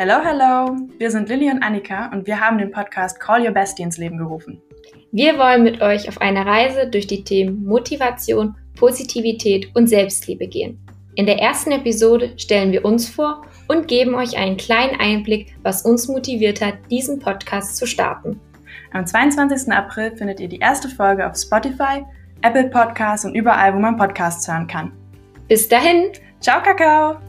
Hello, hello! Wir sind Lilly und Annika und wir haben den Podcast Call Your Bestie ins Leben gerufen. Wir wollen mit euch auf eine Reise durch die Themen Motivation, Positivität und Selbstliebe gehen. In der ersten Episode stellen wir uns vor und geben euch einen kleinen Einblick, was uns motiviert hat, diesen Podcast zu starten. Am 22. April findet ihr die erste Folge auf Spotify, Apple Podcasts und überall, wo man Podcasts hören kann. Bis dahin, ciao Kakao!